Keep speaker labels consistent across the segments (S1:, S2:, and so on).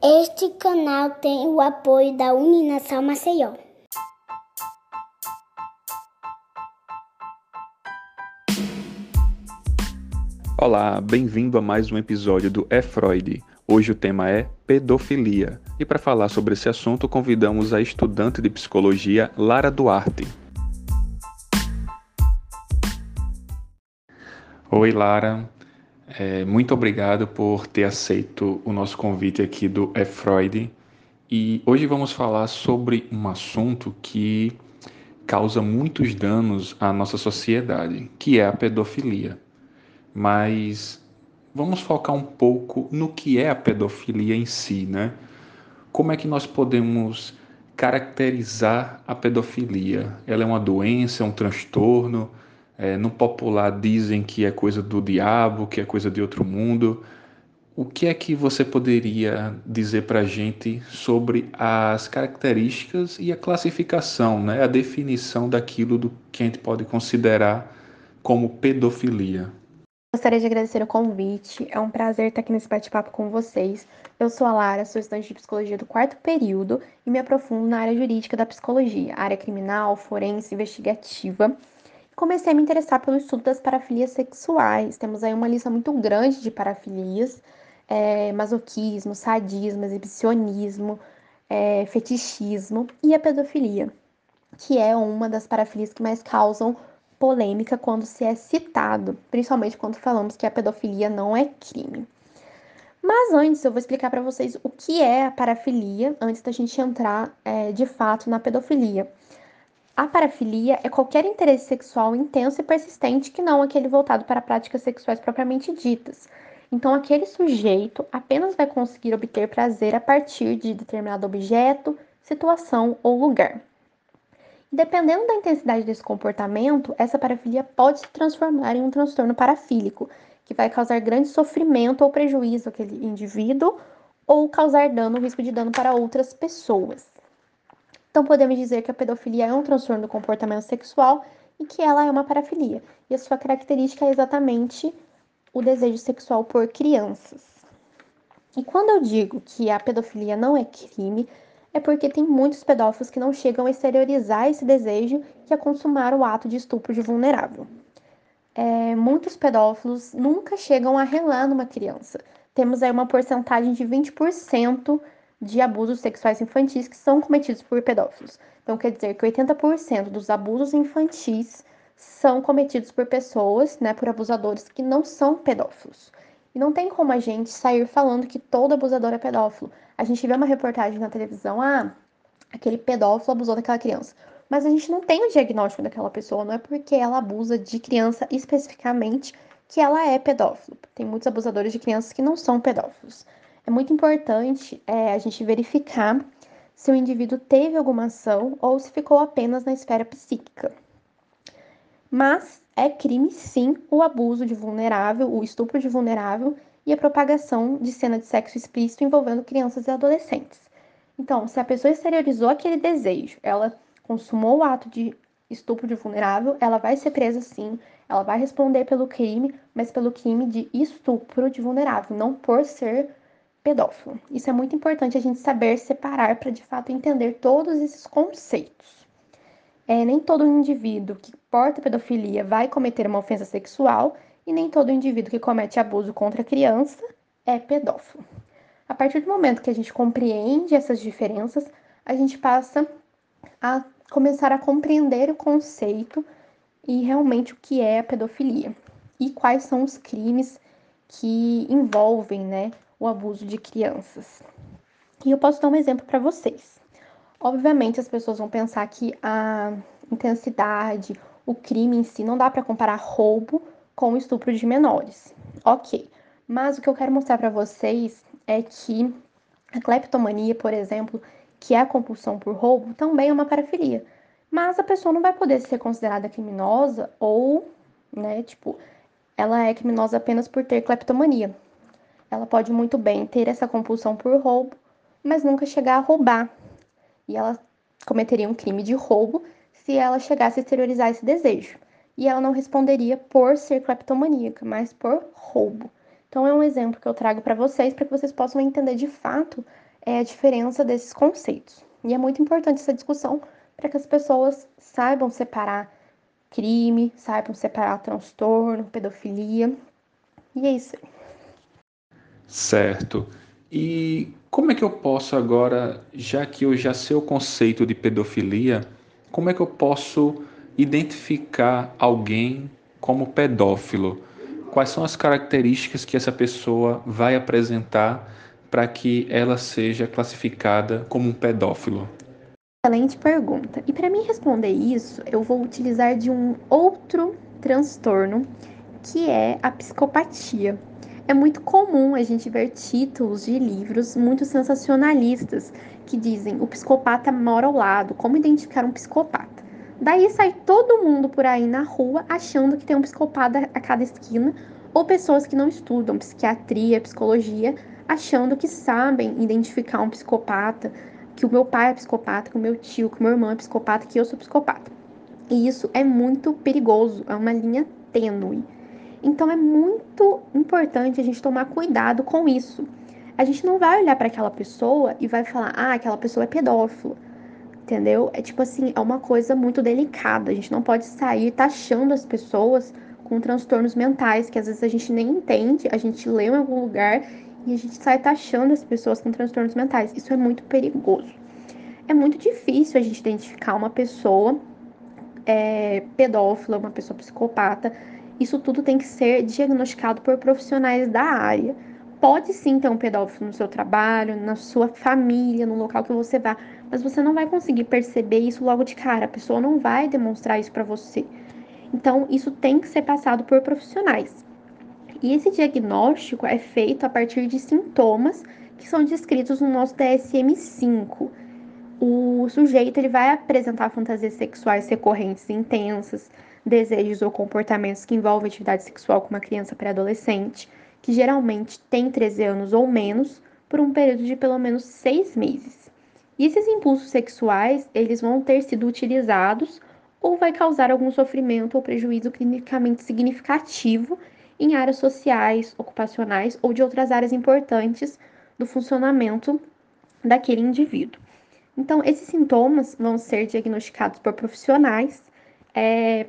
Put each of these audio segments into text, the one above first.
S1: Este canal tem o apoio da Uninação Maceió.
S2: Olá, bem-vindo a mais um episódio do É Freud. Hoje o tema é pedofilia. E para falar sobre esse assunto, convidamos a estudante de psicologia Lara Duarte. Oi, Lara. É, muito obrigado por ter aceito o nosso convite aqui do É Freud. E hoje vamos falar sobre um assunto que causa muitos danos à nossa sociedade, que é a pedofilia. Mas vamos focar um pouco no que é a pedofilia em si, né? Como é que nós podemos caracterizar a pedofilia? Ela é uma doença, é um transtorno? É, no popular dizem que é coisa do diabo, que é coisa de outro mundo. O que é que você poderia dizer para a gente sobre as características e a classificação, né? a definição daquilo do que a gente pode considerar como pedofilia?
S3: Gostaria de agradecer o convite. É um prazer estar aqui nesse bate-papo com vocês. Eu sou a Lara, sou estudante de psicologia do quarto período e me aprofundo na área jurídica da psicologia, área criminal, forense, investigativa comecei a me interessar pelo estudo das parafilias sexuais. Temos aí uma lista muito grande de parafilias: é, masoquismo, sadismo, exibicionismo, é, fetichismo e a pedofilia, que é uma das parafilias que mais causam polêmica quando se é citado, principalmente quando falamos que a pedofilia não é crime. Mas antes eu vou explicar para vocês o que é a parafilia, antes da gente entrar é, de fato na pedofilia. A parafilia é qualquer interesse sexual intenso e persistente que não aquele voltado para práticas sexuais propriamente ditas. Então, aquele sujeito apenas vai conseguir obter prazer a partir de determinado objeto, situação ou lugar. Dependendo da intensidade desse comportamento, essa parafilia pode se transformar em um transtorno parafílico, que vai causar grande sofrimento ou prejuízo àquele indivíduo ou causar dano, risco de dano para outras pessoas. Então, podemos dizer que a pedofilia é um transtorno do comportamento sexual e que ela é uma parafilia. E a sua característica é exatamente o desejo sexual por crianças. E quando eu digo que a pedofilia não é crime, é porque tem muitos pedófilos que não chegam a exteriorizar esse desejo que é consumar o ato de estupro de vulnerável. É, muitos pedófilos nunca chegam a relar numa criança. Temos aí uma porcentagem de 20% de abusos sexuais infantis que são cometidos por pedófilos. Então, quer dizer que 80% dos abusos infantis são cometidos por pessoas, né, por abusadores que não são pedófilos. E não tem como a gente sair falando que todo abusador é pedófilo. A gente vê uma reportagem na televisão, ah, aquele pedófilo abusou daquela criança. Mas a gente não tem o diagnóstico daquela pessoa, não é porque ela abusa de criança especificamente que ela é pedófilo. Tem muitos abusadores de crianças que não são pedófilos é muito importante é, a gente verificar se o indivíduo teve alguma ação ou se ficou apenas na esfera psíquica. Mas é crime sim o abuso de vulnerável, o estupro de vulnerável e a propagação de cena de sexo explícito envolvendo crianças e adolescentes. Então, se a pessoa exteriorizou aquele desejo, ela consumou o ato de estupro de vulnerável, ela vai ser presa sim, ela vai responder pelo crime, mas pelo crime de estupro de vulnerável, não por ser pedófilo. Isso é muito importante a gente saber separar para de fato entender todos esses conceitos. É, nem todo indivíduo que porta pedofilia vai cometer uma ofensa sexual e nem todo indivíduo que comete abuso contra criança é pedófilo. A partir do momento que a gente compreende essas diferenças, a gente passa a começar a compreender o conceito e realmente o que é a pedofilia e quais são os crimes que envolvem, né, o abuso de crianças. E eu posso dar um exemplo para vocês. Obviamente, as pessoas vão pensar que a intensidade, o crime em si, não dá para comparar roubo com estupro de menores. Ok, mas o que eu quero mostrar para vocês é que a cleptomania, por exemplo, que é a compulsão por roubo, também é uma parafilia. Mas a pessoa não vai poder ser considerada criminosa ou, né, tipo, ela é criminosa apenas por ter cleptomania ela pode muito bem ter essa compulsão por roubo, mas nunca chegar a roubar. E ela cometeria um crime de roubo se ela chegasse a exteriorizar esse desejo. E ela não responderia por ser cleptomaníaca, mas por roubo. Então é um exemplo que eu trago para vocês para que vocês possam entender de fato é, a diferença desses conceitos. E é muito importante essa discussão para que as pessoas saibam separar crime, saibam separar transtorno, pedofilia. E é isso aí.
S2: Certo. E como é que eu posso agora, já que eu já sei o conceito de pedofilia, como é que eu posso identificar alguém como pedófilo? Quais são as características que essa pessoa vai apresentar para que ela seja classificada como um pedófilo?
S3: Excelente pergunta. E para mim responder isso, eu vou utilizar de um outro transtorno, que é a psicopatia. É muito comum a gente ver títulos de livros muito sensacionalistas que dizem o psicopata mora ao lado, como identificar um psicopata. Daí sai todo mundo por aí na rua achando que tem um psicopata a cada esquina, ou pessoas que não estudam psiquiatria, psicologia, achando que sabem identificar um psicopata, que o meu pai é psicopata, que o meu tio, que o meu irmão é psicopata, que eu sou psicopata. E isso é muito perigoso, é uma linha tênue. Então é muito importante a gente tomar cuidado com isso. A gente não vai olhar para aquela pessoa e vai falar, ah, aquela pessoa é pedófilo. Entendeu? É tipo assim, é uma coisa muito delicada. A gente não pode sair taxando as pessoas com transtornos mentais, que às vezes a gente nem entende, a gente lê em algum lugar e a gente sai taxando as pessoas com transtornos mentais. Isso é muito perigoso. É muito difícil a gente identificar uma pessoa é, pedófila, uma pessoa psicopata, isso tudo tem que ser diagnosticado por profissionais da área. Pode sim ter um pedófilo no seu trabalho, na sua família, no local que você vá, mas você não vai conseguir perceber isso logo de cara. A pessoa não vai demonstrar isso para você. Então, isso tem que ser passado por profissionais. E esse diagnóstico é feito a partir de sintomas que são descritos no nosso DSM-5. O sujeito ele vai apresentar fantasias sexuais recorrentes intensas, desejos ou comportamentos que envolvem atividade sexual com uma criança pré-adolescente, que geralmente tem 13 anos ou menos, por um período de pelo menos seis meses. E esses impulsos sexuais, eles vão ter sido utilizados ou vai causar algum sofrimento ou prejuízo clinicamente significativo em áreas sociais, ocupacionais ou de outras áreas importantes do funcionamento daquele indivíduo. Então, esses sintomas vão ser diagnosticados por profissionais é,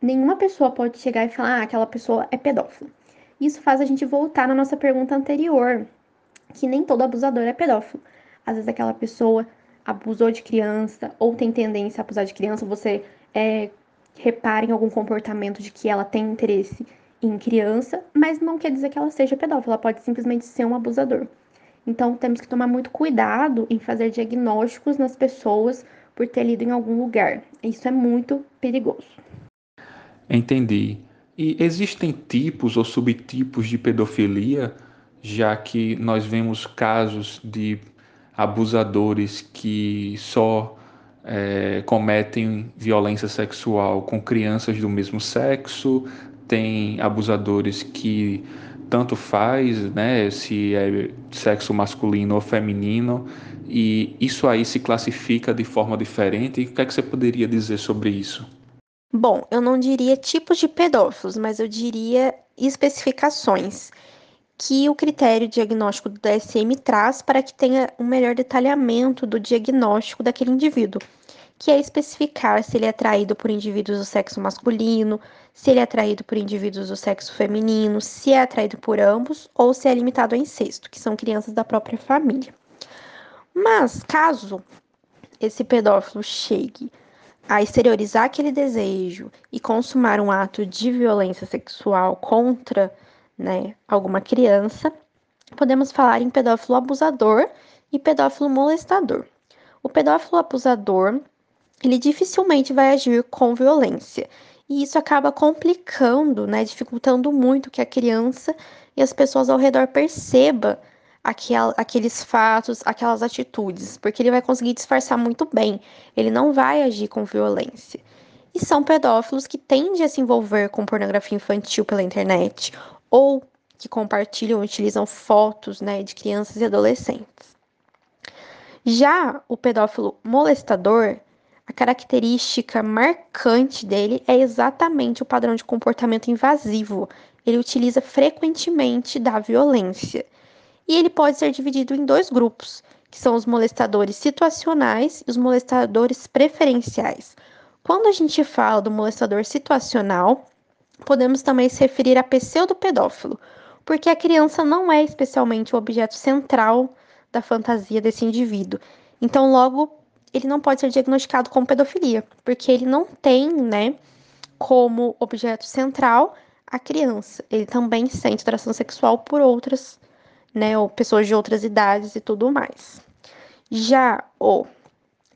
S3: nenhuma pessoa pode chegar e falar, ah, aquela pessoa é pedófila. Isso faz a gente voltar na nossa pergunta anterior, que nem todo abusador é pedófilo. Às vezes aquela pessoa abusou de criança ou tem tendência a abusar de criança, você é, repara em algum comportamento de que ela tem interesse em criança, mas não quer dizer que ela seja pedófila, ela pode simplesmente ser um abusador. Então temos que tomar muito cuidado em fazer diagnósticos nas pessoas por ter lido em algum lugar. Isso é muito perigoso.
S2: Entendi. E existem tipos ou subtipos de pedofilia, já que nós vemos casos de abusadores que só é, cometem violência sexual com crianças do mesmo sexo, tem abusadores que tanto faz, né, se é sexo masculino ou feminino, e isso aí se classifica de forma diferente. O que é que você poderia dizer sobre isso?
S3: Bom, eu não diria tipos de pedófilos, mas eu diria especificações que o critério diagnóstico do DSM traz para que tenha um melhor detalhamento do diagnóstico daquele indivíduo, que é especificar se ele é atraído por indivíduos do sexo masculino, se ele é atraído por indivíduos do sexo feminino, se é atraído por ambos ou se é limitado a incesto, que são crianças da própria família. Mas caso esse pedófilo chegue a exteriorizar aquele desejo e consumar um ato de violência sexual contra né, alguma criança, podemos falar em pedófilo abusador e pedófilo molestador. O pedófilo abusador, ele dificilmente vai agir com violência, e isso acaba complicando, né, dificultando muito que a criança e as pessoas ao redor percebam aquel, aqueles fatos, aquelas atitudes, porque ele vai conseguir disfarçar muito bem, ele não vai agir com violência. E são pedófilos que tendem a se envolver com pornografia infantil pela internet ou que compartilham utilizam fotos né, de crianças e adolescentes. Já o pedófilo molestador, a característica marcante dele é exatamente o padrão de comportamento invasivo ele utiliza frequentemente da violência. E ele pode ser dividido em dois grupos, que são os molestadores situacionais e os molestadores preferenciais. Quando a gente fala do molestador situacional, podemos também se referir a pseudo-pedófilo, porque a criança não é especialmente o objeto central da fantasia desse indivíduo. Então, logo, ele não pode ser diagnosticado com pedofilia, porque ele não tem, né, como objeto central a criança. Ele também sente atração sexual por outras, né, ou pessoas de outras idades e tudo mais. Já o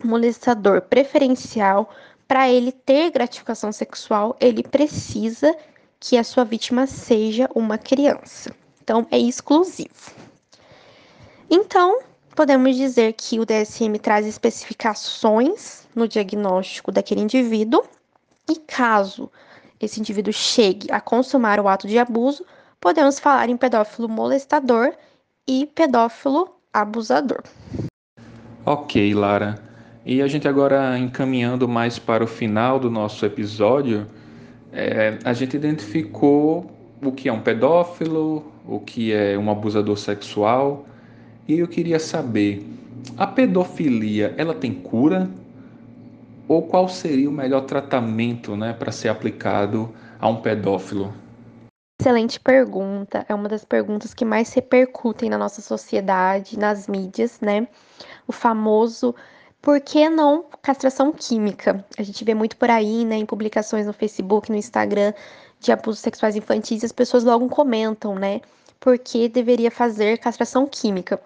S3: molestador preferencial, para ele ter gratificação sexual, ele precisa que a sua vítima seja uma criança. Então, é exclusivo. Então, podemos dizer que o DSM traz especificações no diagnóstico daquele indivíduo, e caso esse indivíduo chegue a consumar o ato de abuso, podemos falar em pedófilo molestador e pedófilo abusador.
S2: Ok, Lara. E a gente agora encaminhando mais para o final do nosso episódio, é, a gente identificou o que é um pedófilo, o que é um abusador sexual, e eu queria saber, a pedofilia, ela tem cura? Ou qual seria o melhor tratamento né, para ser aplicado a um pedófilo?
S3: Excelente pergunta. É uma das perguntas que mais repercutem na nossa sociedade, nas mídias, né? O famoso por que não castração química? A gente vê muito por aí, né, em publicações no Facebook, no Instagram, de abusos sexuais infantis, e as pessoas logo comentam, né, por que deveria fazer castração química.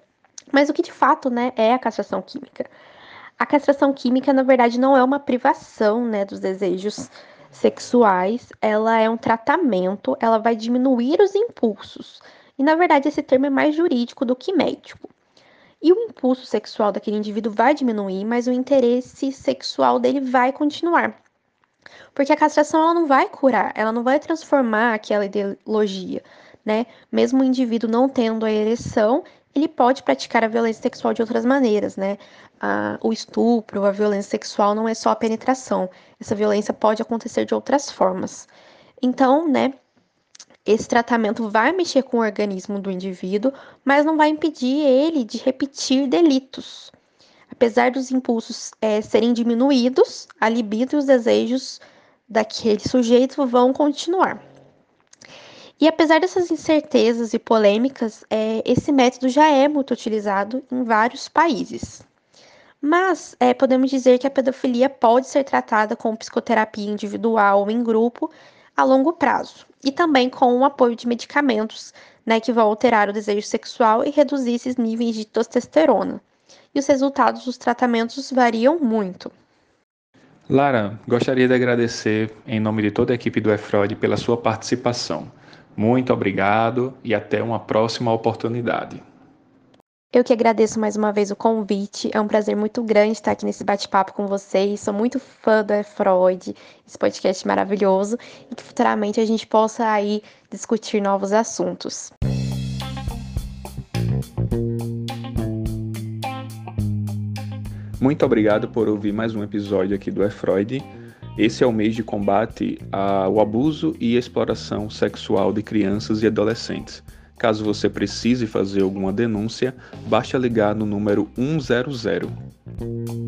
S3: Mas o que de fato, né, é a castração química? A castração química, na verdade, não é uma privação, né, dos desejos sexuais, ela é um tratamento, ela vai diminuir os impulsos. E na verdade esse termo é mais jurídico do que médico. E o impulso sexual daquele indivíduo vai diminuir, mas o interesse sexual dele vai continuar. Porque a castração ela não vai curar, ela não vai transformar aquela ideologia, né? Mesmo o indivíduo não tendo a ereção, ele pode praticar a violência sexual de outras maneiras, né? o estupro, a violência sexual não é só a penetração. Essa violência pode acontecer de outras formas. Então, né, esse tratamento vai mexer com o organismo do indivíduo, mas não vai impedir ele de repetir delitos. Apesar dos impulsos é, serem diminuídos, a libido e os desejos daquele sujeito vão continuar. E apesar dessas incertezas e polêmicas, é, esse método já é muito utilizado em vários países. Mas é, podemos dizer que a pedofilia pode ser tratada com psicoterapia individual ou em grupo a longo prazo, e também com o apoio de medicamentos, né, que vão alterar o desejo sexual e reduzir esses níveis de testosterona. E os resultados dos tratamentos variam muito.
S2: Lara, gostaria de agradecer, em nome de toda a equipe do EFROD, pela sua participação. Muito obrigado e até uma próxima oportunidade.
S3: Eu que agradeço mais uma vez o convite. É um prazer muito grande estar aqui nesse bate-papo com vocês. Sou muito fã do Freud, esse podcast maravilhoso, e que futuramente a gente possa aí discutir novos assuntos.
S2: Muito obrigado por ouvir mais um episódio aqui do É Freud. Esse é o mês de combate ao abuso e exploração sexual de crianças e adolescentes. Caso você precise fazer alguma denúncia, basta ligar no número 100.